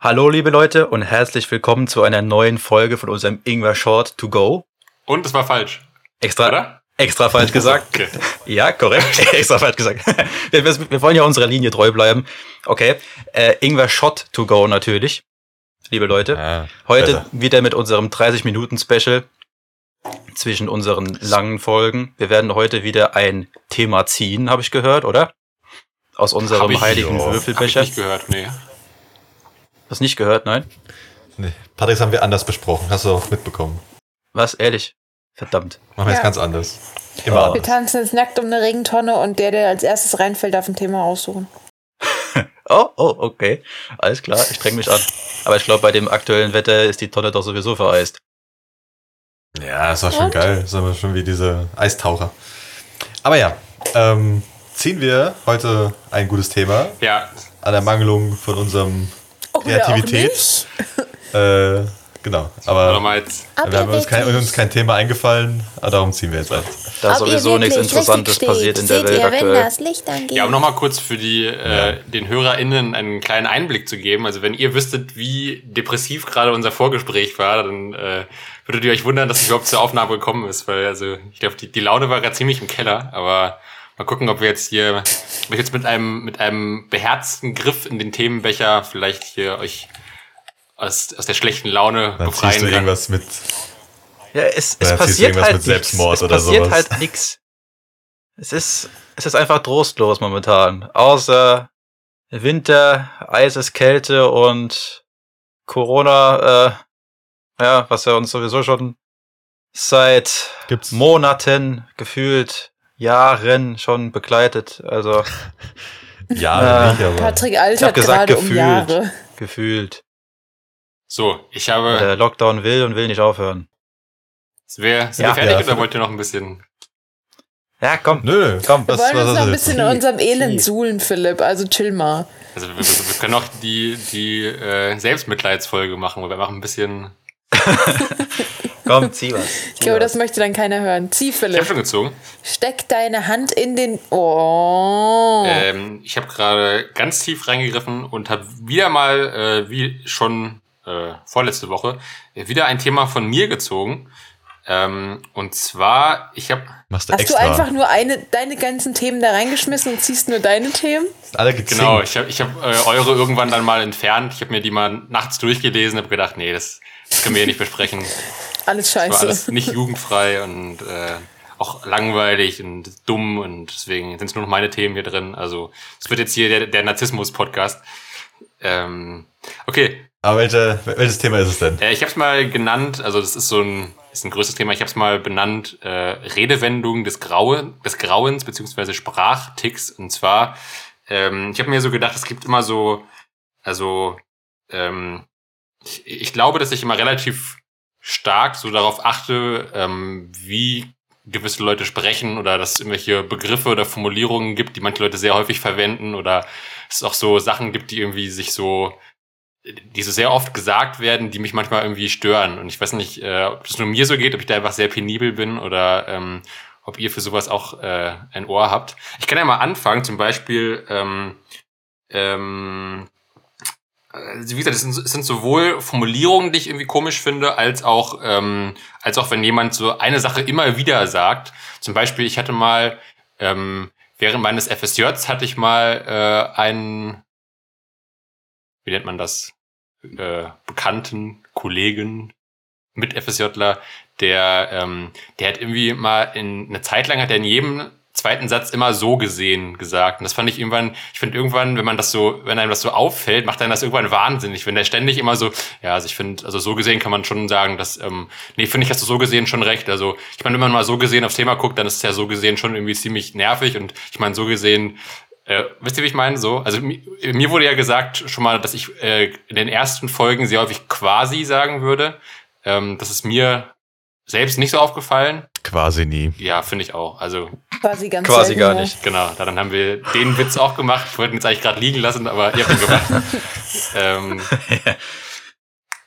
Hallo liebe Leute und herzlich willkommen zu einer neuen Folge von unserem Ingwer Short to Go. Und es war falsch. Extra, Oder? extra falsch gesagt. Okay. Ja, korrekt. extra falsch gesagt. Wir, wir, wir wollen ja unserer Linie treu bleiben. Okay. Äh, Ingwer Shot to Go natürlich. Liebe Leute. Ah, Heute besser. wieder mit unserem 30-Minuten-Special zwischen unseren langen Folgen. Wir werden heute wieder ein Thema ziehen, habe ich gehört, oder? Aus unserem ich- heiligen ja. Hab ich Würfelbecher. nicht gehört, nee. Hast nicht gehört, nein? Nee, Patrick, das haben wir anders besprochen. Hast du auch mitbekommen. Was? Ehrlich? Verdammt. Machen wir Ja. jetzt ganz anders. Immer Oh. Wir anders. tanzen jetzt nackt um eine Regentonne und der, der als erstes reinfällt, darf ein Thema aussuchen. Oh, oh, okay. Alles klar, ich streng mich an. Aber ich glaube, bei dem aktuellen Wetter ist die Tonne doch sowieso vereist. Ja, das war schon Und? geil. Das ist aber schon wie diese Eistaucher. Aber ja, ähm, ziehen wir heute ein gutes Thema Ja, an der Mangelung von unserem Kreativität. Äh, genau. Aber wir haben uns kein, uns kein Thema eingefallen, aber darum ziehen wir jetzt an. Da Ob sowieso nichts Interessantes passiert in der Welt seht ihr, wenn aktuell. das Licht angeht. Ja, um nochmal kurz für die, äh, den HörerInnen einen kleinen Einblick zu geben. Also wenn ihr wüsstet, wie depressiv gerade unser Vorgespräch war, dann äh, würdet ihr euch wundern, dass es überhaupt zur Aufnahme gekommen ist. Weil also ich glaube, die, die Laune war gerade ziemlich im Keller. Aber mal gucken, ob wir jetzt hier, ob ich jetzt mit einem, mit einem beherzten Griff in den Themenbecher vielleicht hier euch aus, aus der schlechten Laune Dann ziehst befreien du kann. irgendwas mit. Ja, es, es ziehst du passiert irgendwas halt mit Selbstmord nichts. Es oder passiert sowas. halt nichts. Es ist, es ist einfach trostlos momentan. Außer Winter, eises Kälte und Corona, äh, ja, was ja uns sowieso schon seit Gibt's Monaten, gefühlt Jahren schon begleitet. Also Ja, Ja. nicht, aber. Patrick ich altert habe gesagt gerade um gefühlt, Jahre. gefühlt. So, ich habe. Der Lockdown will und will nicht aufhören. Sind wir, sind Ja. wir fertig Ja, oder wollt ihr noch ein bisschen? Ja, komm. Nö, Komm, Wir was, wollen was uns noch ein du bisschen in unserem Elend suhlen, Philipp. Also chill mal. Also wir, wir, wir können auch die, die äh, Selbstmitleidsfolge machen, wo wir machen ein bisschen. Komm, zieh was. Ich glaube, das möchte dann keiner hören. Zieh, Ich habe Philipp. schon gezogen. Steck deine Hand in den. Oh. Ähm, ich habe gerade ganz tief reingegriffen und habe wieder mal, äh, wie schon äh, vorletzte Woche, äh, wieder ein Thema von mir gezogen. Ähm, und zwar, ich habe Machst du Hast extra. du einfach nur eine, deine ganzen Themen da reingeschmissen und ziehst nur deine Themen? Alle gezinkt. Genau, ich habe ich hab, äh, eure irgendwann dann mal entfernt. Ich habe mir die mal nachts durchgelesen, habe gedacht, nee, das, das können wir hier nicht besprechen. Alles Das war scheiße. alles nicht jugendfrei und äh, auch langweilig und dumm und deswegen sind es nur noch meine Themen hier drin. Also es wird jetzt hier der, der Narzissmus-Podcast. Ähm, okay, Aber welche, welches Thema ist es denn? äh, ich habe es mal genannt, also das ist so ein, ist ein größeres Thema, ich habe es mal benannt, äh, Redewendung des, Graue, des Grauens beziehungsweise Sprachticks. Und zwar, ähm, ich habe mir so gedacht, es gibt immer so, also ähm, ich, ich glaube, dass ich immer relativ stark so darauf achte, ähm, wie gewisse Leute sprechen oder dass es irgendwelche Begriffe oder Formulierungen gibt, die manche Leute sehr häufig verwenden oder es auch so Sachen gibt, die irgendwie sich so die so sehr oft gesagt werden, die mich manchmal irgendwie stören. Und ich weiß nicht, äh, ob das nur mir so geht, ob ich da einfach sehr penibel bin oder ähm, ob ihr für sowas auch äh, ein Ohr habt. Ich kann ja mal anfangen, zum Beispiel, ähm, ähm, wie gesagt, es sind, sind sowohl Formulierungen, die ich irgendwie komisch finde, als auch, ähm, als auch wenn jemand so eine Sache immer wieder sagt. Zum Beispiel, ich hatte mal, ähm, während meines FSJs hatte ich mal äh, einen, wie nennt man das, äh, bekannten Kollegen, mit FSJler, der, ähm, der hat irgendwie mal in eine Zeit lang hat er in jedem zweiten Satz immer so gesehen gesagt. Und das fand ich irgendwann, ich finde irgendwann, wenn man das so, wenn einem das so auffällt, macht einem das irgendwann wahnsinnig. Wenn der ständig immer so, ja, also ich finde, also so gesehen kann man schon sagen, dass, ähm, nee, finde ich, hast du so gesehen schon recht. Also ich meine, wenn man mal so gesehen aufs Thema guckt, dann ist es ja so gesehen schon irgendwie ziemlich nervig. Und ich meine, so gesehen, Äh, wisst ihr, wie ich meine? So, also mi- mir wurde ja gesagt schon mal, dass ich äh, in den ersten Folgen sehr häufig quasi sagen würde. Ähm, das ist mir selbst nicht so aufgefallen. Quasi nie. Ja, finde ich auch. Also Quasi ganz Quasi selten, gar ja. nicht. genau, dann haben wir den Witz auch gemacht. Ich wollte ihn jetzt eigentlich gerade liegen lassen, aber ihr habt ihn gemacht. ähm,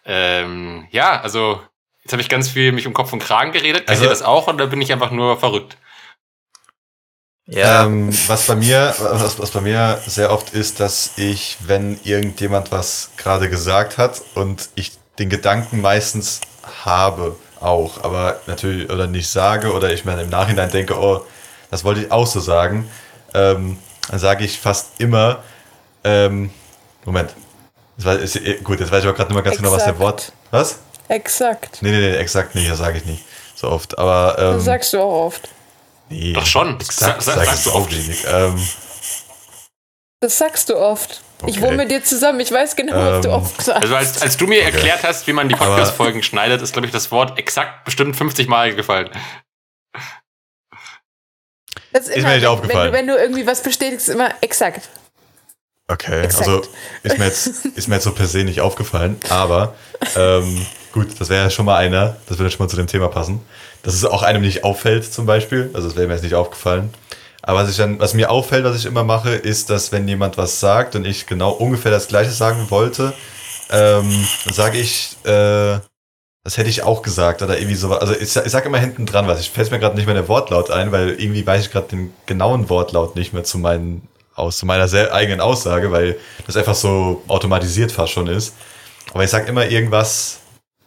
ähm, ja, also jetzt habe ich ganz viel mich um Kopf und Kragen geredet. Kennt Also- ihr das auch oder bin ich einfach nur verrückt? Ja, Ähm, was bei mir, was, was bei mir sehr oft ist, dass ich, wenn irgendjemand was gerade gesagt hat und ich den Gedanken meistens habe auch, aber natürlich oder nicht sage oder ich mir im Nachhinein denke, oh, das wollte ich auch so sagen, ähm, dann sage ich fast immer, ähm, Moment, das war, ist, eh- gut, jetzt weiß ich auch gerade nicht mehr ganz genau, was der Exakt. Wort, was? Exakt. Nee, nee, nee, exakt nicht, das sage ich nicht so oft, aber ähm, Das sagst du auch oft. nee, Doch schon. exakt Sag- sag sagst ich du auch oft. wenig. Ähm, Das sagst du oft. Ich Okay. wohne mit dir zusammen. Ich weiß genau, was du Ähm, oft sagst. Also als, als du mir erklärt hast, wie man die Podcast-Folgen schneidet, ist, glaube ich, das Wort exakt bestimmt 50 Mal gefallen. das ist mir nicht aufgefallen. Wenn du, wenn du irgendwie was bestätigst, immer exakt. Okay, Exakt. also ist mir, jetzt, ist mir jetzt so per se nicht aufgefallen, aber ähm, gut, das wäre ja schon mal einer, das würde schon mal zu dem Thema passen, dass es auch einem nicht auffällt zum Beispiel, also das wäre mir jetzt nicht aufgefallen. Aber was, ich dann, was mir auffällt, was ich immer mache, ist, dass wenn jemand was sagt und ich genau ungefähr das Gleiche sagen wollte, ähm, sage ich, äh, das hätte ich auch gesagt oder irgendwie so. Also ich, ich sage immer hinten dran was. Ich fällt mir gerade nicht mehr der Wortlaut ein, weil irgendwie weiß ich gerade den genauen Wortlaut nicht mehr zu meinen aus zu meiner sehr eigenen Aussage, weil das einfach so automatisiert fast schon ist. Aber ich sag immer irgendwas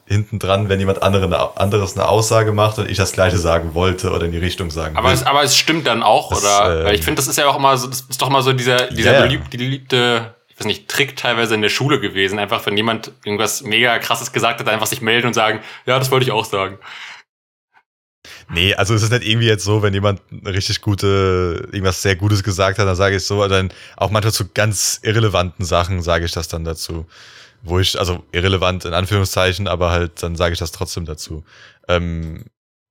hinten dran, wenn jemand andere eine, anderes eine Aussage macht und ich das gleiche sagen wollte oder in die Richtung sagen Aber will. es, aber es stimmt dann auch, Das, oder? Weil ich finde, das ist ja auch immer so, das ist doch immer so dieser, dieser Ja. beliebte, beliebte, ich weiß nicht, Trick teilweise in der Schule gewesen. Einfach, wenn jemand irgendwas mega krasses gesagt hat, einfach sich melden und sagen, ja, das wollte ich auch sagen. Nee, also es ist nicht irgendwie jetzt so, wenn jemand eine richtig gute, irgendwas sehr Gutes gesagt hat, dann sage ich so, dann auch manchmal zu ganz irrelevanten Sachen sage ich das dann dazu. Wo ich, also irrelevant in Anführungszeichen, aber halt, dann sage ich das trotzdem dazu. Ähm,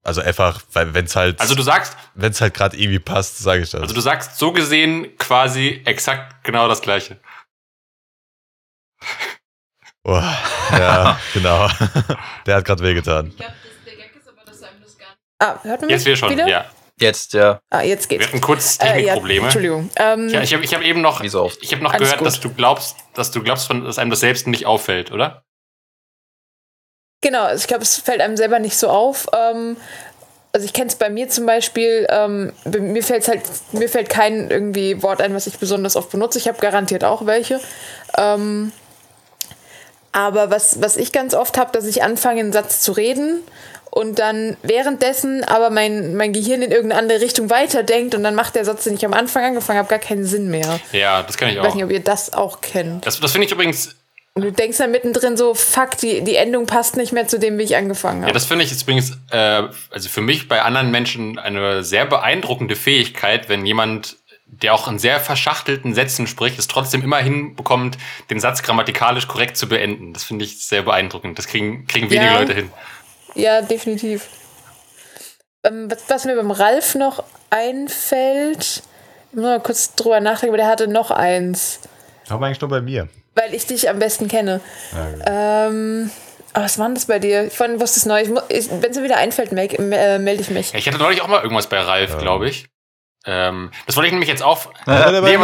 also einfach, weil wenn es halt, Also du sagst, wenn es halt gerade irgendwie passt, sage ich das. also du sagst so gesehen quasi exakt genau das Gleiche. oh, ja, genau. Der hat gerade wehgetan. Ich glaube, der Gag ist aber, dass einem das gar nicht. Ah, hört man Jetzt mich wir schon, wieder? ja. Jetzt, ja. Ah, jetzt Wir geht's. hatten kurz Äh, ja, Technikprobleme. Entschuldigung. Ähm, ja, ich habe ich hab eben noch, Wie so oft. ich habe noch Alles gehört, gut. dass du glaubst, dass du glaubst, von- dass einem das selbst nicht auffällt, oder? Genau, also ich glaube, es fällt einem selber nicht so auf. Ähm, also ich kenne es bei mir zum Beispiel, ähm, bei mir fällt halt, mir fällt kein irgendwie Wort ein, was ich besonders oft benutze. Ich habe garantiert auch welche. Ähm, aber was, was ich ganz oft habe, dass ich anfange, einen Satz zu reden und dann währenddessen aber mein, mein Gehirn in irgendeine andere Richtung weiterdenkt und dann macht der Satz, den ich am Anfang angefangen habe, gar keinen Sinn mehr. Ja, das kann ich Ich weiß auch. nicht, ob ihr das auch kennt. Das, das finde ich übrigens Und du denkst dann mittendrin so, fuck, die, die Endung passt nicht mehr zu dem, wie ich angefangen habe. Ja, das finde ich jetzt übrigens, äh, also für mich bei anderen Menschen eine sehr beeindruckende Fähigkeit, wenn jemand, der auch in sehr verschachtelten Sätzen spricht, es trotzdem immer hinbekommt, den Satz grammatikalisch korrekt zu beenden. Das finde ich sehr beeindruckend. Das kriegen, kriegen wenige Ja. Leute hin. Ja, definitiv. Ähm, was, was mir beim Ralf noch einfällt, ich muss mal kurz drüber nachdenken, aber der hatte noch eins, Aber eigentlich nur bei mir. weil ich dich am besten kenne. Ähm, aber was war denn das bei dir? Von was ist neu? Ich, ich, Wenn es mir wieder einfällt, melde äh, melde ich mich. Ja, ich hatte neulich auch mal irgendwas bei Ralf, glaube ich. Ähm, das wollte ich nämlich jetzt auf. Bei Nee.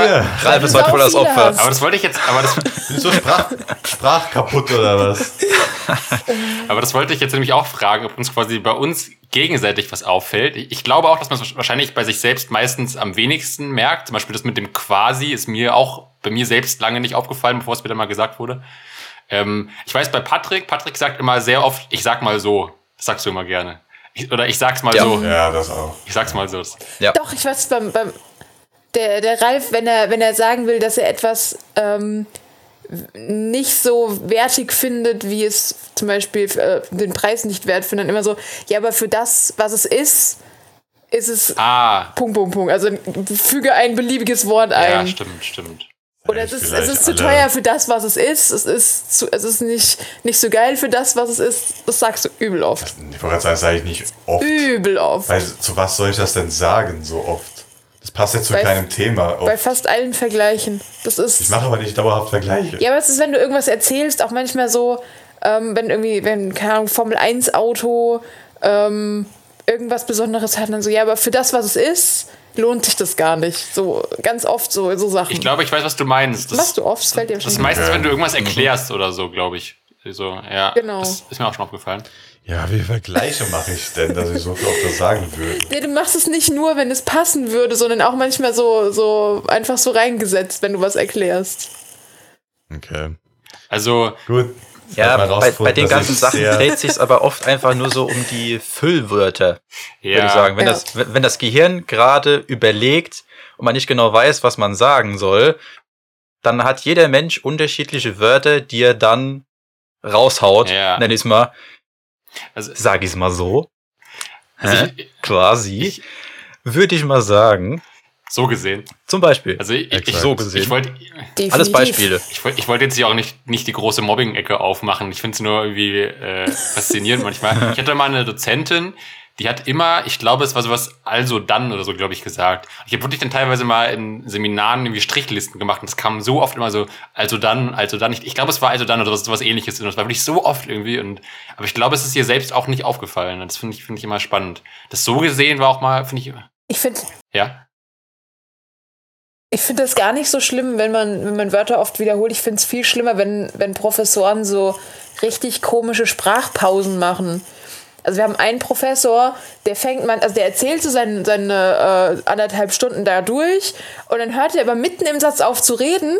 Ralf ist heute wohl das Opfer. hast. Aber das wollte ich jetzt, aber das, Bist du Sprach, Sprach kaputt oder was? aber das wollte ich jetzt nämlich auch fragen, ob uns quasi bei uns gegenseitig was auffällt. Ich, ich glaube auch, dass man es wahrscheinlich bei sich selbst meistens am wenigsten merkt. Zum Beispiel das mit dem quasi ist mir auch bei mir selbst lange nicht aufgefallen, bevor es mir dann mal gesagt wurde. Ähm, ich weiß bei Patrick, Patrick sagt immer sehr oft, ich sag mal so. Das sagst du immer gerne. Ich, oder ich sag's mal Ja. so. Ja, das auch. Ich sag's mal so. Ja. Doch, ich weiß, beim, beim der, der Ralf, wenn er, wenn er sagen will, dass er etwas ähm, nicht so wertig findet, wie es zum Beispiel äh, den Preis nicht wert findet, dann immer so, ja, aber für das, was es ist, ist es Ah, Punkt, Punkt, Punkt. Also füge ein beliebiges Wort ein. ja, stimmt, stimmt. Oder es ist, es ist zu teuer für das, was es ist. Es ist, zu, es ist nicht, nicht so geil für das, was es ist. Das sagst du übel oft. Ich wollte gerade sagen, das sage ich nicht oft. Übel oft. Weil zu was soll ich das denn sagen so oft? Das passt jetzt zu Bei- keinem Thema. Bei Auf. fast allen Vergleichen. Das ist. Ich mache aber nicht dauerhaft Vergleiche. Ja, aber es ist, wenn du irgendwas erzählst, auch manchmal so, ähm, wenn irgendwie, wenn, keine Ahnung, Formel 1 Auto ähm, irgendwas Besonderes hat, dann so, ja, aber für das, was es ist, lohnt sich das gar nicht. So ganz oft so, so Sachen. Ich glaube, ich weiß, was du meinst. Das, Machst du oft, es fällt dir das ist meistens, wenn du irgendwas erklärst oder so, glaube ich. So, ja, Genau. das ist mir auch schon aufgefallen. Ja, wie viele Vergleiche mache ich denn, dass ich so viel oft das sagen würde? Nee, du machst es nicht nur, wenn es passen würde, sondern auch manchmal so, so einfach so reingesetzt, wenn du was erklärst. Okay. Also, Gut. Ja, bei, bei den ganzen ich Sachen dreht sich aber oft einfach nur so um die Füllwörter, ja, würde ich sagen. Wenn, Ja. das, wenn das Gehirn gerade überlegt und man nicht genau weiß, was man sagen soll, dann hat jeder Mensch unterschiedliche Wörter, die er dann raushaut, Ja. nenn ich's mal, also, sag ich's mal so. also ich, Quasi. ich, Würde ich mal sagen. so gesehen. Zum Beispiel. Also, ich, ich, so gesehen. ich wollte Definitiv. Alles Beispiele. Ich, wollt- ich wollte jetzt hier auch nicht, nicht die große Mobbing-Ecke aufmachen. Ich finde es nur irgendwie äh, faszinierend manchmal. Ich hatte mal eine Dozentin, die hat immer, ich glaube, es war sowas also dann oder so, glaube ich, gesagt. Ich habe wirklich dann teilweise mal in Seminaren irgendwie Strichlisten gemacht und es kam so oft immer so, also dann, also dann. Ich, ich glaube, es war also dann oder sowas, sowas ähnliches. Und es war wirklich so oft irgendwie. Und, aber ich glaube, es ist ihr selbst auch nicht aufgefallen. Und das finde ich, finde ich immer spannend. Das so gesehen war auch mal, finde ich, Ich finde ja. Ich find das gar nicht so schlimm, wenn man, wenn man Wörter oft wiederholt. Ich finde es viel schlimmer, wenn, wenn Professoren so richtig komische Sprachpausen machen. Also wir haben einen Professor, der fängt man, also der erzählt so seine, seine äh, anderthalb Stunden da durch und dann hört er aber mitten im Satz auf zu reden,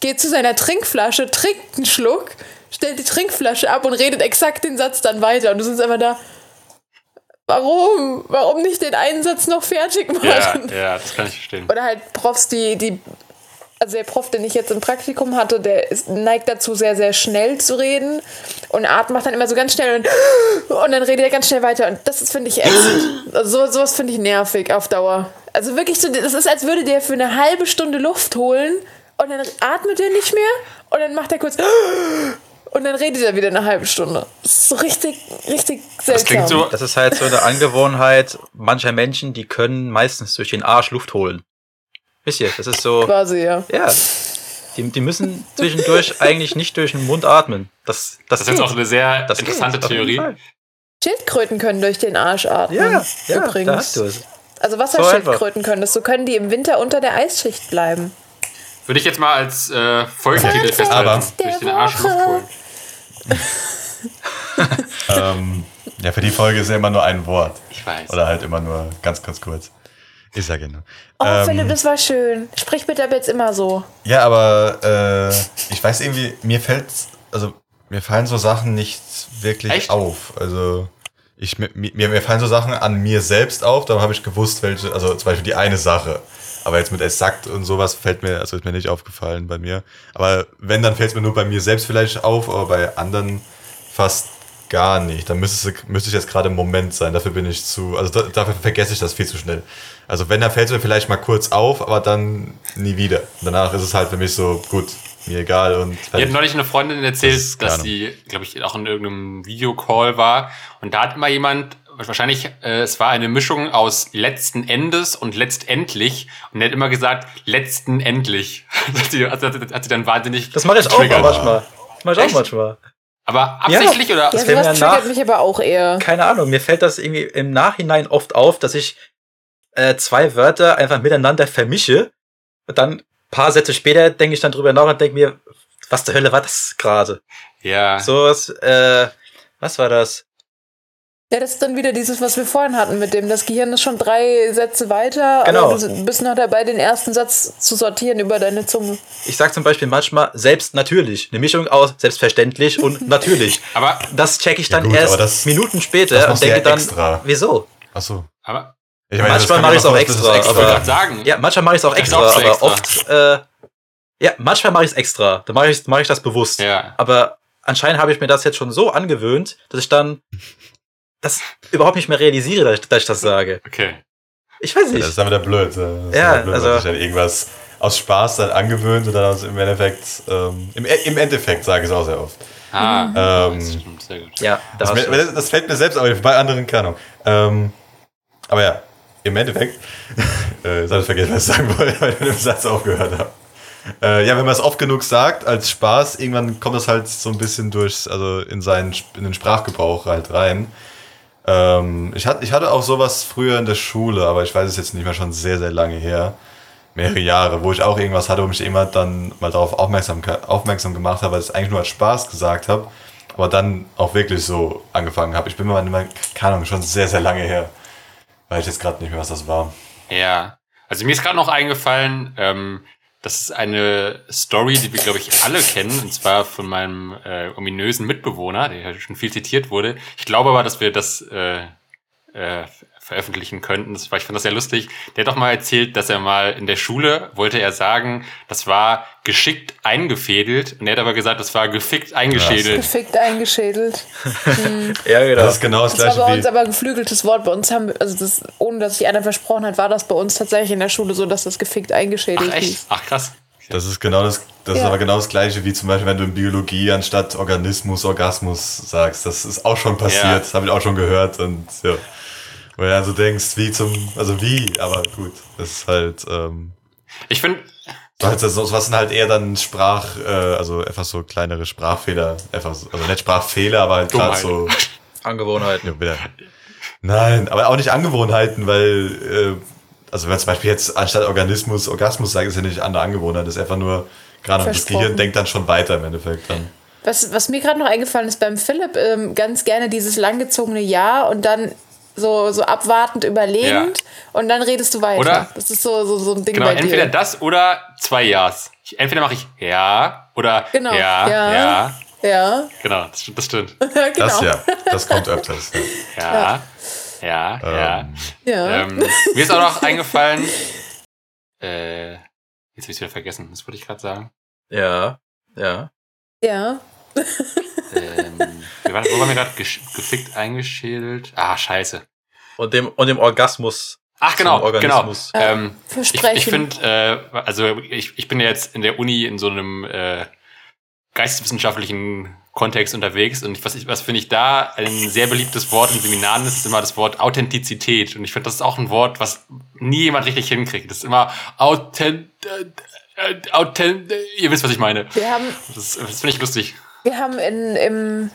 geht zu seiner Trinkflasche, trinkt einen Schluck, stellt die Trinkflasche ab und redet exakt den Satz dann weiter. Und du sitzt einfach da, warum? Warum nicht den einen Satz noch fertig machen? Ja, ja, das kann ich verstehen. Oder halt Profs, die, die, also der Prof, den ich jetzt im Praktikum hatte, der ist, neigt dazu, sehr, sehr schnell zu reden. Und Art macht dann immer so ganz schnell und, und dann redet er ganz schnell weiter. Und das ist, finde ich, ätzend. Also so, sowas finde ich nervig auf Dauer. Also wirklich so, das ist, als würde der für eine halbe Stunde Luft holen und dann atmet er nicht mehr und dann macht er kurz und dann redet er wieder eine halbe Stunde. Das ist so richtig, richtig seltsam. Das klingt so, Das ist halt so eine Angewohnheit mancher Menschen, die können meistens durch den Arsch Luft holen. Wisst ihr, das ist so, Quasi, ja. ja. Die, die müssen zwischendurch eigentlich nicht durch den Mund atmen. Das, das, das ist jetzt geht. auch eine sehr Das interessante Theorie. Schildkröten können durch den Arsch atmen. Ja, ja, übrigens. da hast du es. Also So Wasserschildkröten können das. So können die im Winter unter der Eisschicht bleiben. Würde ich jetzt mal als äh, Folgentitel festhalten. Aber- durch den Arsch Luft holen. ähm, ja, für die Folge ist ja immer nur ein Wort. Ich weiß. Oder halt immer nur ganz, ganz kurz. Ich sage nur. Oh, Ähm, Philipp, das war schön. Sprich bitte ab jetzt immer so. Ja, aber äh, ich weiß irgendwie, mir fällt, also mir fallen so Sachen nicht wirklich Echt? auf. Also ich, mir, mir mir fallen so Sachen an mir selbst auf, darum habe ich gewusst, welche, also zum Beispiel die eine Sache. Aber jetzt mit exakt und sowas fällt mir, also ist mir nicht aufgefallen bei mir. Aber wenn, dann fällt es mir nur bei mir selbst vielleicht auf, aber bei anderen fast gar nicht. Dann müsste, müsste ich jetzt gerade im Moment sein. Dafür bin ich zu, also da, dafür vergesse ich das viel zu schnell. Also wenn, dann fällt es mir vielleicht mal kurz auf, aber dann nie wieder. Danach ist es halt für mich so, gut, mir egal und hat fertig. neulich eine Freundin erzählt, Das dass sie, glaube ich, auch in irgendeinem Videocall war. Und da hat immer jemand, wahrscheinlich, äh, es war eine Mischung aus letzten Endes und letztendlich. Und er hat immer gesagt, letzten endlich. hat, sie, hat, hat, hat sie dann wahnsinnig Das mache ich auch getriggert. manchmal. Das mache ich auch manchmal. Aber absichtlich oder? Ja, fällt mir sowas nach- triggert mich aber auch eher. Keine Ahnung, mir fällt das irgendwie im Nachhinein oft auf, dass ich äh, zwei Wörter einfach miteinander vermische. Und dann paar Sätze später denke ich dann drüber nach und denke mir, was zur Hölle war das gerade? Ja. So was, äh, was war das? Ja, das ist dann wieder dieses, was wir vorhin hatten mit dem, das Gehirn ist schon drei Sätze weiter, Genau. aber du bist noch dabei, den ersten Satz zu sortieren über deine Zunge. Ich sag zum Beispiel manchmal selbst natürlich. Eine Mischung aus selbstverständlich und natürlich. Aber, Das checke ich Ja dann gut, erst aber das- Minuten das später und denke ja dann, extra. wieso? Ach so. aber Ich meine, Manchmal mache ja ich's auch extra, ich wollte aber- gerade sagen, Ja, manchmal mache ich es auch extra, aber extra. oft, äh, ja, manchmal mache ich es extra. Da mache ich, mach ich das bewusst. ja. Aber anscheinend habe ich mir das jetzt schon so angewöhnt, dass ich dann das überhaupt nicht mehr realisiere, dass ich, dass ich das sage. Okay. Ich weiß Das nicht. ist dann wieder blöd. Das ist Ja, blöd, also- sich dann irgendwas aus Spaß dann angewöhnt und dann aus, im Endeffekt, ähm, im, im Endeffekt sage ich es auch sehr oft. Ah, Ähm, das stimmt, sehr gut. Ja, da Das, mir- das, das fällt mir selbst auf, bei anderen keine Ahnung. Ähm, aber ja, im Endeffekt, äh, jetzt habe ich vergessen, was ich sagen wollte, weil ich mit dem Satz aufgehört habe. Äh, ja, wenn man es oft genug sagt, als Spaß, irgendwann kommt das halt so ein bisschen durch, also in seinen, in den Sprachgebrauch halt rein. Ähm, ich, hatte, ich hatte auch sowas früher in der Schule, aber ich weiß es jetzt nicht mehr schon sehr, sehr lange her. Mehrere Jahre, wo ich auch irgendwas hatte, wo mich jemand dann mal darauf aufmerksam, aufmerksam gemacht hat, weil ich es eigentlich nur als Spaß gesagt habe, aber dann auch wirklich so angefangen habe. Ich bin mir mal keine Ahnung, schon sehr, sehr lange her. Weiß ich jetzt gerade nicht mehr, was das war. Ja. Also mir ist gerade noch eingefallen, ähm, das ist eine Story, die wir, glaube ich, alle kennen, und zwar von meinem äh, ominösen Mitbewohner, der ja schon viel zitiert wurde. Ich glaube aber, dass wir das äh, äh, veröffentlichen könnten. Das war, ich fand das sehr lustig. Der hat doch mal erzählt, dass er mal in der Schule wollte er sagen, das war geschickt eingefädelt. Und er hat aber gesagt, das war gefickt eingeschädelt. Gefickt eingeschädelt. Ja, genau. Das ist genau das, Das war gleiche bei uns aber ein geflügeltes Wort. Bei uns haben wir, also das, ohne dass sich einer versprochen hat, war das bei uns tatsächlich in der Schule so, dass das gefickt eingeschädelt Ach echt? hieß. Ach krass. Das ist genau das, das ist Ja. aber genau das gleiche wie zum Beispiel, wenn du in Biologie anstatt Organismus Orgasmus sagst. Das ist auch schon passiert, Ja. das habe ich auch schon gehört und ja. Wo du dann so denkst, wie zum, also wie, aber gut, das ist halt, ähm, Ich finde, so das, was sind halt eher dann Sprach, äh, also einfach so kleinere Sprachfehler, einfach so, also nicht Sprachfehler, aber halt gerade so, Angewohnheiten. ja, wieder. Nein, aber auch nicht Angewohnheiten, weil, äh, also wenn man zum Beispiel jetzt anstatt Organismus Orgasmus sagt, ist ja nicht andere Angewohnheit, das ist einfach nur, gerade das. Gehirn denkt dann schon weiter im Endeffekt dann. Was, was mir gerade noch eingefallen ist beim Philipp, ähm, ganz gerne dieses langgezogene Ja und dann so, so abwartend überlegend und dann redest du weiter. Oder? Das ist so, so, so ein Ding genau, bei entweder dir. das oder zwei Ja's. Ich, entweder mache ich ja oder Genau, ja, ja. ja. Ja, Genau, das, stimmt- das stimmt. genau. Das ja, das kommt öfters. Ja. Ja, ja, ja. Ähm, Ja. Ähm, mir ist auch noch eingefallen, äh, jetzt habe ich wieder vergessen, das wollte ich gerade sagen. Ja, ja. ja. Ähm, wir waren, wo waren wir gerade gefickt eingeschädelt? Ah, scheiße. Und dem, und dem Orgasmus. Ach, genau, genau. Ähm, ich Versprechen. ich finde, äh, also ich, ich bin ja jetzt in der Uni in so einem äh, geisteswissenschaftlichen Kontext unterwegs und ich, was, ich, was finde ich da ein sehr beliebtes Wort in Seminaren ist, ist immer das Wort Authentizität und ich finde, das ist auch ein Wort, was nie jemand richtig hinkriegt. Das ist immer Authent... Äh, Authent... Ihr wisst, was ich meine. wir haben, Das, das finde ich lustig. wir haben in, im,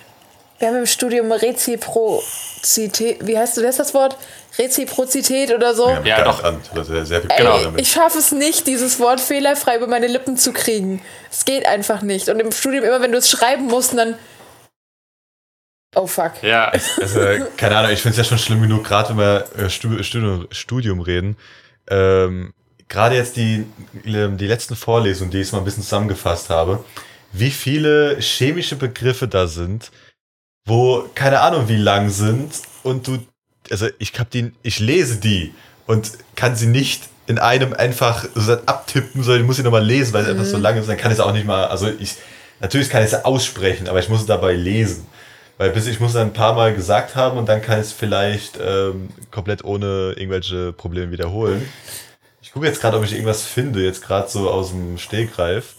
wir haben im Studium Reziprozität, wie heißt, wie heißt das Wort? Reziprozität oder so. ja, Ja, doch. An, sehr, sehr viel Ey, Genau. damit. ich schaffe es nicht, dieses Wort fehlerfrei über meine Lippen zu kriegen. Es geht einfach nicht. Und im Studium immer, wenn du es schreiben musst, dann. Oh fuck. Ja, Also, keine Ahnung, ich finde es ja schon schlimm genug, gerade wenn wir äh, Stu Studium, Studium reden. Ähm, gerade jetzt die, ähm, die letzten Vorlesungen, die ich mal ein bisschen zusammengefasst habe, wie viele chemische Begriffe da sind, wo keine Ahnung wie lang sind und du, also ich hab die, ich lese die und kann sie nicht in einem einfach so abtippen, sondern ich muss sie nochmal lesen, weil es einfach so lang ist, dann kann ich es auch nicht mal, also ich, natürlich kann ich es aussprechen, aber ich muss es dabei lesen. Weil bis ich muss es ein paar Mal gesagt haben und dann kann ich es vielleicht ähm, komplett ohne irgendwelche Probleme wiederholen. Ich gucke jetzt gerade, ob ich irgendwas finde, jetzt gerade so aus dem Stegreif.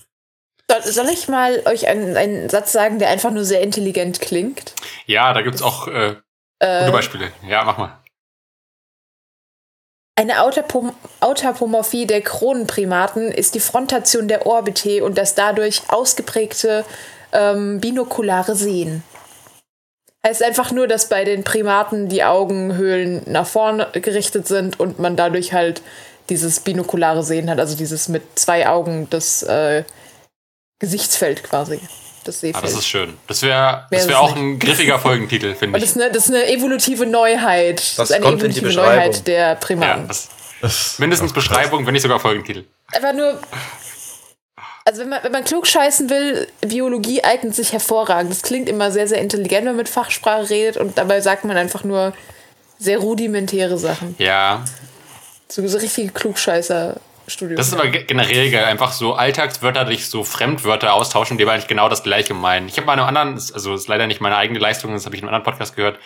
Soll, soll ich mal euch einen, einen Satz sagen, der einfach nur sehr intelligent klingt? ja, da gibt's auch äh, gute Äh, Beispiele. Ja, mach mal. eine Autapom Autapomorphie der Kronenprimaten ist die Frontation der Orbite und das dadurch ausgeprägte ähm, binokulare Sehen. Heißt einfach nur, dass bei den Primaten die Augenhöhlen nach vorne gerichtet sind und man dadurch halt dieses binokulare Sehen hat, also dieses mit zwei Augen das äh, Gesichtsfeld quasi, das Ah, Sehfeld. das ist schön. Das wäre das wär auch ein griffiger Folgentitel, finde ich. das ist, eine, das ist eine evolutive Neuheit. Das, Das ist eine kommt in die evolutive Beschreibung. Neuheit der Ja, Primaten. das, Das- mindestens. Beschreibung, wenn nicht sogar Folgentitel. Einfach nur. Also wenn man, wenn man klug scheißen will, Biologie eignet sich hervorragend. Das klingt immer sehr, sehr intelligent, wenn man mit Fachsprache redet und dabei sagt man einfach nur sehr rudimentäre Sachen. Ja, So, so richtige Klugscheißer-Studium. das ist aber ge- generell geil. Einfach so Alltagswörter durch so Fremdwörter austauschen, die aber eigentlich genau das Gleiche meinen. Ich habe bei einem anderen, also ist leider nicht meine eigene Leistung, das habe ich in einem anderen Podcast gehört,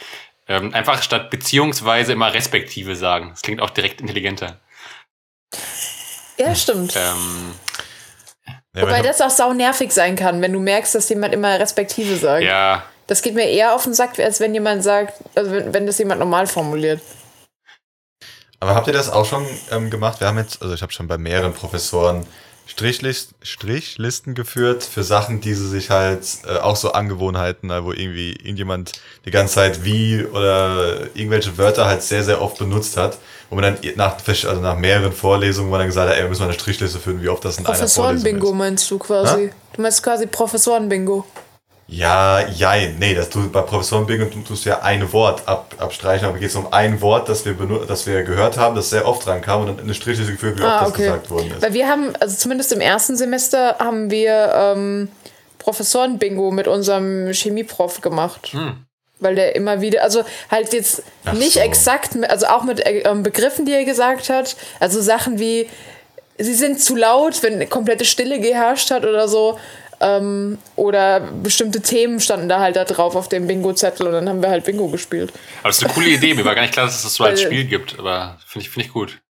ähm, einfach statt beziehungsweise immer respektive sagen. Das klingt auch direkt intelligenter. ja, stimmt. Ähm, Ja, Wobei das auch sau nervig sein kann, wenn du merkst, dass jemand immer respektive sagt. ja, Das geht mir eher auf den Sack, als wenn jemand sagt, also wenn, wenn das jemand normal formuliert. Aber habt ihr das auch schon ähm, gemacht? Wir haben jetzt, also ich habe schon bei mehreren Professoren Strichlist, Strichlisten geführt für Sachen, die sie sich halt äh, auch so Angewohnheiten, äh, wo irgendwie irgendjemand die ganze Zeit wie oder irgendwelche Wörter halt sehr, sehr oft benutzt hat, wo man dann nach, also nach mehreren Vorlesungen, wo man dann gesagt hat, ey, wir müssen mal eine Strichliste führen, wie oft das in einer Vorlesung Professoren-Bingo ist. meinst du quasi. Ha? Du meinst quasi Professoren-Bingo. Ja, jein. Nee, das du bei Professoren Bingo du tust ja ein Wort ab, abstreichen, aber geht es um ein Wort, das wir, das wir gehört haben, das sehr oft dran kam und dann eine Strichliste geführt, wie oft Ah, das okay. gesagt worden ist. Weil wir haben, also zumindest im ersten Semester, haben wir ähm, Professoren-Bingo mit unserem Chemieprof gemacht. Weil der immer wieder, also halt jetzt Ach nicht so. exakt, also auch mit äh, ähm, Begriffen, die er gesagt hat. Also Sachen wie, sie sind zu laut, wenn komplette Stille geherrscht hat oder so. Ähm, oder bestimmte Themen standen da halt da drauf auf dem Bingo-Zettel und dann haben wir halt Bingo gespielt. Aber das ist eine coole Idee. Mir war gar nicht klar, dass es das so als Spiel gibt. Aber finde ich, finde ich gut.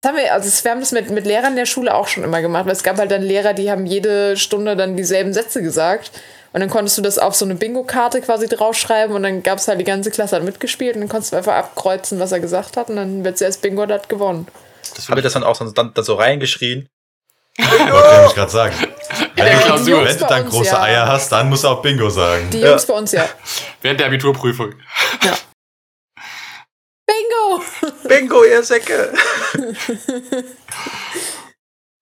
Das haben wir, also wir haben das mit, mit Lehrern der Schule auch schon immer gemacht, weil es gab halt dann Lehrer, die haben jede Stunde dann dieselben Sätze gesagt. Und dann konntest du das auf so eine Bingo-Karte quasi draufschreiben und dann gab es halt die ganze Klasse hat mitgespielt und dann konntest du einfach abkreuzen, was er gesagt hat und dann wird zuerst Bingo und hat gewonnen. Das wird das dann auch so, dann, dann so reingeschrien. Wollte ich gerade sagen. Der Wenn, Klausur. du, wenn dann uns, große ja. Eier hast, dann musst du auch Bingo sagen. Die Ja. Jungs bei uns ja. Während der Abiturprüfung. Bingo! Bingo, ihr Säcke!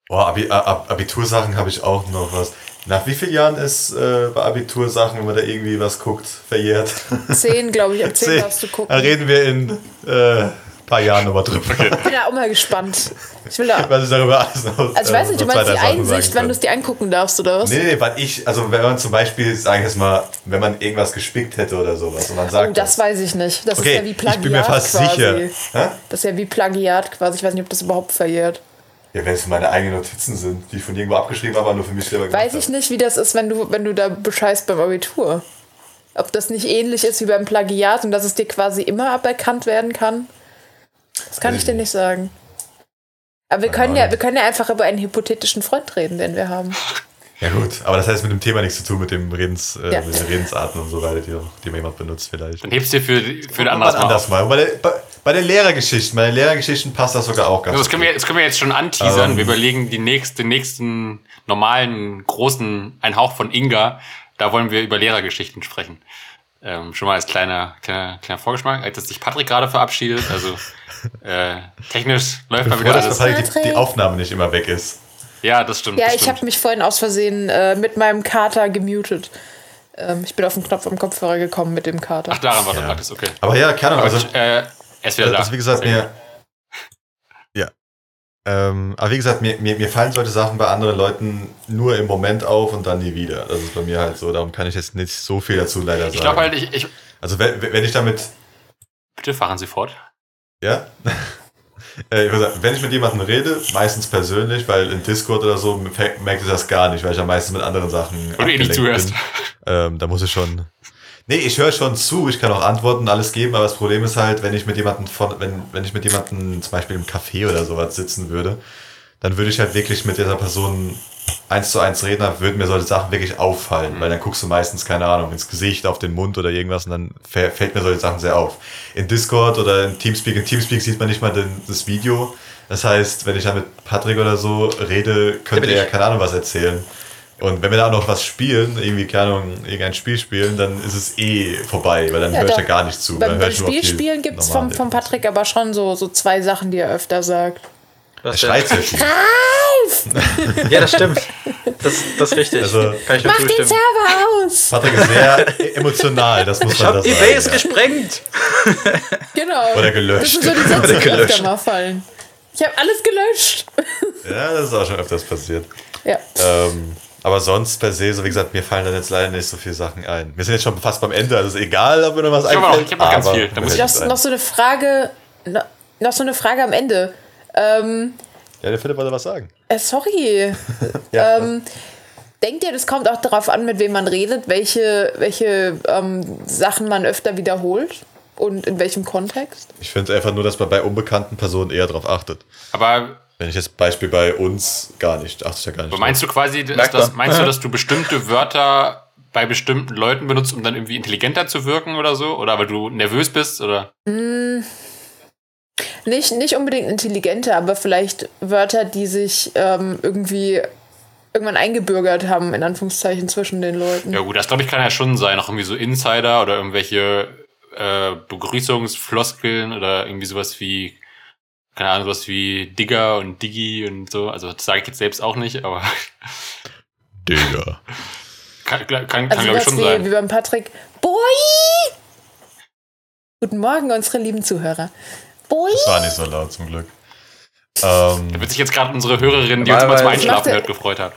Boah, Abi, Ab Abitursachen habe ich auch noch was. Nach wie vielen Jahren ist äh, bei Abitursachen, wenn man da irgendwie was guckt, verjährt? Zehn, glaube ich, ab zehn Zehn. darfst du Da gucken. reden wir in äh, paar Jahren nochmal drüber. Ich bin da auch mal gespannt. Ich will da. Was ich darüber alles noch, Also ich äh, weiß nicht, du zwei, meinst die Einsicht, wann du es dir angucken darfst, oder was? Nee, nee, weil ich, also wenn man zum Beispiel, sage ich jetzt mal, wenn man irgendwas gespickt hätte oder sowas und man sagt, Oh, das weiß ich nicht. Das okay, ist ja wie Plagiat ich bin mir fast quasi. sicher. Hä? Das ist ja wie Plagiat quasi. Ich weiß nicht, ob das überhaupt verjährt. Ja, wenn es meine eigenen Notizen sind, die ich von irgendwo abgeschrieben habe, aber nur für mich selber gemacht Weiß ich nicht, wie das ist, wenn du, wenn du da bescheißt beim Abitur. Ob das nicht ähnlich ist wie beim Plagiat und dass es dir quasi immer aberkannt werden kann. Das kann ich dir ich nicht sagen. Aber wir können, ja, wir können ja einfach über einen hypothetischen Freund reden, den wir haben. Ja gut, aber das hat jetzt mit dem Thema nichts zu tun, mit dem Redens, äh, Ja. mit den Redensarten und so weiter, die, die man jemand benutzt vielleicht. Dann hebst du dir für, für ein anderes Mal anders mal. Bei, der, bei, bei den Lehrergeschichten, bei den Lehrergeschichten passt das sogar auch ganz Also das, können wir, gut. das können wir jetzt schon anteasern. Ähm. wir überlegen die nächste, den nächsten normalen, großen, ein Hauch von Inga. Da wollen wir über Lehrergeschichten sprechen. Ähm, schon mal als kleiner, kleiner, kleiner Vorgeschmack, als sich Patrick gerade verabschiedet. Also äh, technisch läuft mal Bevor wieder das alles. Patrick die, die. Aufnahme nicht immer weg ist. Ja, das stimmt. Ja, das ich habe mich vorhin aus Versehen äh, mit meinem Kater gemutet. Ähm, ich bin auf den Knopf am Kopfhörer gekommen mit dem Kater. Ach, daran war Ja. das okay. Aber ja, keine Ahnung. Also, äh, er ist wieder da. also wie gesagt, mir. Ähm, aber wie gesagt, mir, mir, mir fallen solche Sachen bei anderen Leuten nur im Moment auf und dann nie wieder. Das ist bei mir halt so. Darum kann ich jetzt nicht so viel dazu leider sagen. Ich glaube halt, ich, ich. Also wenn, wenn ich damit Bitte fahren Sie fort. Ja. Äh, ich würde sagen, wenn ich mit jemandem rede, meistens persönlich, weil in Discord oder so merkt ich das gar nicht, weil ich ja meistens mit anderen Sachen. Du eh nicht bin. Ähm, da muss ich schon. Nee, ich höre schon zu, ich kann auch Antworten alles geben, aber das Problem ist halt, wenn ich mit jemandem von, wenn, wenn ich mit jemandem zum Beispiel im Café oder sowas sitzen würde, dann würde ich halt wirklich mit dieser Person eins zu eins reden, dann würden mir solche Sachen wirklich auffallen, weil dann guckst du meistens, keine Ahnung, ins Gesicht, auf den Mund oder irgendwas und dann fä- fällt mir solche Sachen sehr auf. In Discord oder in Teamspeak, in Teamspeak sieht man nicht mal den, das Video. Das heißt, wenn ich da mit Patrick oder so rede, könnte er ja keine Ahnung was erzählen. Und wenn wir da noch was spielen, irgendwie, keine Ahnung, irgendein Spiel spielen, dann ist es eh vorbei, weil dann Ja, höre ich da- gar nicht zu. Beim, die Spielspielen gibt es vom, vom Patrick aber schon so, so zwei Sachen, die er öfter sagt. Er Was schreit sehr viel. Ja, das stimmt. Das, das ist richtig. Also- Kann ich Mach den. Server aus! Patrick ist sehr emotional, das muss Ich man das die sagen. Base ja. gesprengt. Genau. Oder gelöscht. Das sind so die Sätze, Oder die öfter gelöscht. mal fallen. Ich habe alles gelöscht. Ja, das ist auch schon öfters passiert. Ja. Ähm, aber sonst per se, so wie gesagt, mir fallen dann jetzt leider nicht so viele Sachen ein. Wir sind jetzt schon fast beim Ende, also ist egal, ob mir noch was Ich einfällt. ich hab noch ganz viel, da muss ich- Noch, noch so eine Frage. Noch, noch so eine Frage am Ende. Ähm. Ja, der Philipp wollte was sagen. äh, sorry. Ja, ähm, denkt ihr, das kommt auch darauf an, mit wem man redet, welche, welche ähm, Sachen man öfter wiederholt und in welchem Kontext? ich finde einfach nur, dass man bei unbekannten Personen eher darauf achtet. Aber Wenn ich jetzt Beispiel bei uns gar nicht, achte ich ja gar nicht. Aber meinst du quasi, das, meinst du, dass du bestimmte Wörter bei bestimmten Leuten benutzt, um dann irgendwie intelligenter zu wirken oder so? Oder weil du nervös bist? Oder? nicht, nicht unbedingt intelligente, aber vielleicht Wörter, die sich ähm, irgendwie irgendwann eingebürgert haben, in Anführungszeichen, zwischen den Leuten. Ja gut, das glaube ich kann ja schon sein. Auch irgendwie so Insider oder irgendwelche äh, Begrüßungsfloskeln oder irgendwie sowas wie, keine Ahnung, sowas wie Digger und Diggi und so. Also das sage ich jetzt selbst auch nicht, aber Digga. kann, kann, kann Also glaube ich schon wie, sein. wie beim Patrick. Boy! Guten Morgen, unsere lieben Zuhörer. Boy! Das war nicht so laut zum Glück. Ähm, Da wird sich jetzt gerade unsere Hörerin, die uns immer zum Einschlafen hört, gefreut haben.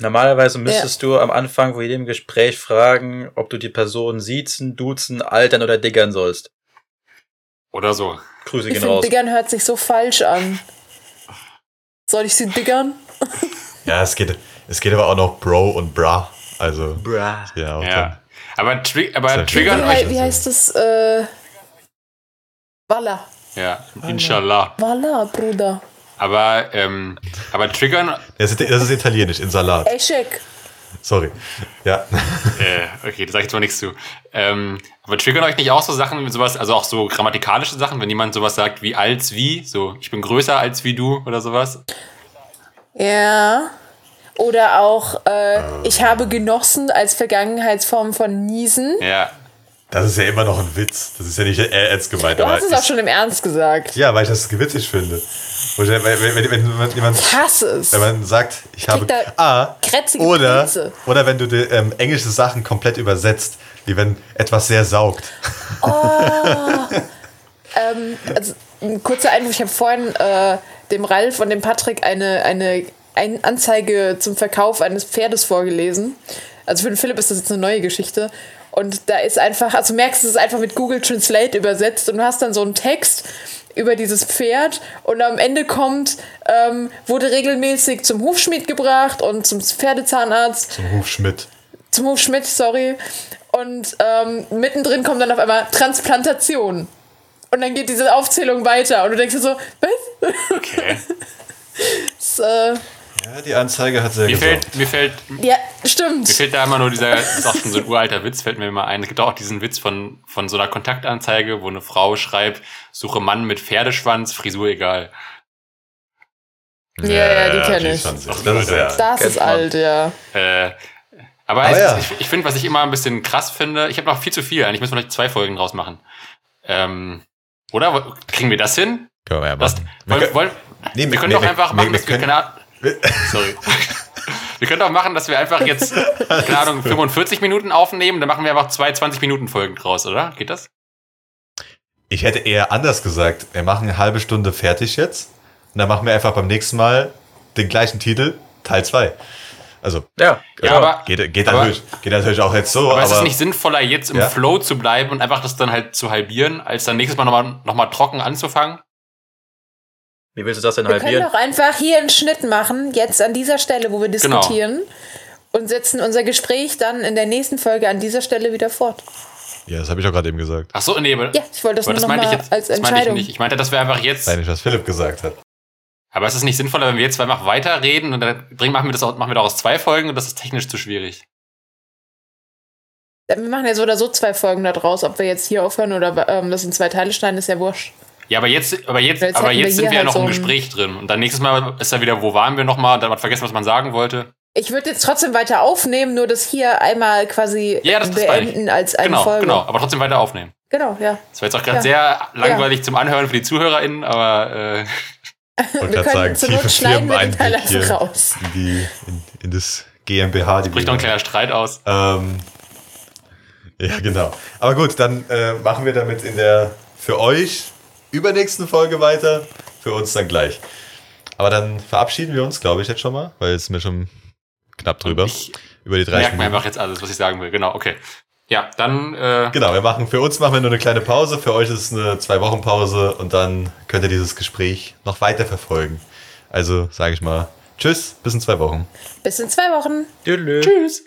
Normalerweise müsstest du am Anfang vor jedem Gespräch fragen, ob du die Person siezen, duzen, altern oder diggern sollst. Oder so. Grüße Ich gehen finde, raus. Diggern hört sich so falsch an. Soll ich sie diggern? ja, es geht, es geht aber auch noch Bro und Bra. Also, Bra. ja, Ja. Aber, tri aber Wie, triggern euch. hei- wie heißt das? Äh, Walla. Ja, inshallah. Walla, Bruder. Aber, ähm, aber triggern, Das ist, das ist italienisch, in Salat. Eschek. Sorry. Ja. äh, okay, da sag ich jetzt mal nichts zu. Ähm, aber triggern euch nicht auch so Sachen wie sowas, also auch so grammatikalische Sachen, wenn jemand sowas sagt wie als wie, so ich bin größer als wie du oder sowas? Ja. Oder auch, äh, ich habe genossen als Vergangenheitsform von niesen. Ja. Das ist ja immer noch ein Witz. Das ist ja nicht ernst gemeint. Du hast es auch schon im Ernst gesagt. Ja, weil ich das gewitzig finde. Wenn, wenn, wenn, jemand, Ich hasse es. wenn man sagt, ich habe A, oder, Pilze. oder wenn du die, ähm, englische Sachen komplett übersetzt, wie wenn etwas sehr saugt. Also, ein kurzer Einwurf. Ich habe vorhin äh, dem Ralf und dem Patrick eine, eine, eine Anzeige zum Verkauf eines Pferdes vorgelesen. Also für den Philipp ist das jetzt eine neue Geschichte. Und da ist einfach, also du merkst, es ist einfach mit Google Translate übersetzt und du hast dann so einen Text über dieses Pferd und am Ende kommt, ähm, wurde regelmäßig zum Hufschmied gebracht und zum Pferdezahnarzt Zum Hufschmidt. zum Hufschmidt, sorry. Und ähm, mittendrin kommt dann auf einmal Transplantation. Und dann geht diese Aufzählung weiter. Und du denkst dir so, was? Okay. Das, äh, Ja, die Anzeige hat sehr Mir fällt, mir fällt, ja, mir stimmt. fällt da immer nur dieser, das ist auch schon so ein uralter Witz, fällt mir immer ein. Es gibt auch diesen Witz von, von so einer Kontaktanzeige, wo eine Frau schreibt, suche Mann mit Pferdeschwanz, Frisur egal. Ja, ja, die kenn ist ich. sehr- Das ist ja. Das ist alt, ja. Äh, aber es, ja. ich, ich finde, was ich immer ein bisschen krass finde, ich habe noch viel zu viel. Eigentlich müssen wir vielleicht zwei Folgen draus machen. Ähm, oder? Kriegen wir das hin? Können wir ja Das, machen. Wir wollen, können- wollen, Nee, wir wir- können nee, doch wir- einfach nee, machen, wir dass wir, können- keine Ahnung, sorry. wir können doch machen, dass wir einfach jetzt, keine Ahnung, 45 Minuten aufnehmen, dann machen wir einfach zwei 20 Minuten Folgen draus, oder? Geht das? Ich hätte eher anders gesagt. Wir machen eine halbe Stunde fertig jetzt. Und dann machen wir einfach beim nächsten Mal den gleichen Titel, Teil 2. Also, Ja, Ja, aber, geht, geht, aber- natürlich, geht natürlich auch jetzt so. aber, Aber, ist es nicht sinnvoller, jetzt im Ja. Flow zu bleiben und einfach das dann halt zu halbieren, als dann nächstes Mal nochmal noch mal trocken anzufangen? Wie willst du das denn Wir können halbieren? doch einfach hier einen Schnitt machen, jetzt an dieser Stelle, wo wir Genau. diskutieren. Und setzen unser Gespräch dann in der nächsten Folge an dieser Stelle wieder fort. ja, das habe ich auch gerade eben gesagt. Ach so, nee, aber, Ja, ich wollte das aber nur das noch meinte ich jetzt als das meinte ich Entscheidung. nicht. Ich meinte, dass wir einfach jetzt Sei nicht, was Philipp gesagt hat. Aber ist es nicht sinnvoller, wenn wir jetzt einfach weiterreden und dann bringen, machen wir das auch, machen wir daraus zwei Folgen und das ist technisch zu schwierig. Wir machen ja so oder so zwei Folgen da draus, ob wir jetzt hier aufhören oder ähm, das in zwei Teile schneiden, ist ja wurscht. Ja, aber jetzt, aber jetzt, Jetzt aber hätten wir jetzt sind wir ja halt noch so im Gespräch drin. Und dann nächstes Mal ist ja wieder, wo waren wir nochmal? Und dann hat man vergessen, was man sagen wollte. Ich würde jetzt trotzdem weiter aufnehmen, nur das hier einmal quasi Ja, das- das beenden als eine genau, Folge. genau. Aber trotzdem weiter aufnehmen. Genau, ja. Das war jetzt auch gerade Ja. sehr langweilig zum Anhören für die ZuhörerInnen, aber äh, Ich wollte Wir gerade können sagen, zur Not tiefe schneiden wir den Teil hier raus. in, die, in, in das GmbH. Die bricht noch ein kleiner Streit aus. Ähm, ja, genau. Aber gut, dann äh, machen wir damit in der für euch übernächsten Folge weiter. Für uns dann gleich. Aber dann verabschieden wir uns, glaube ich, jetzt schon mal, weil jetzt sind wir schon knapp drüber. Ich über die 30 merke mir Minuten. einfach jetzt alles, was ich sagen will. Genau, okay. Ja, dann äh, Genau, wir machen, für uns machen wir nur eine kleine Pause, für euch ist es eine zwei Wochen Pause und dann könnt ihr dieses Gespräch noch weiter verfolgen. Also sage ich mal, tschüss, bis in zwei Wochen. Bis in zwei Wochen. Tschüss. tschüss.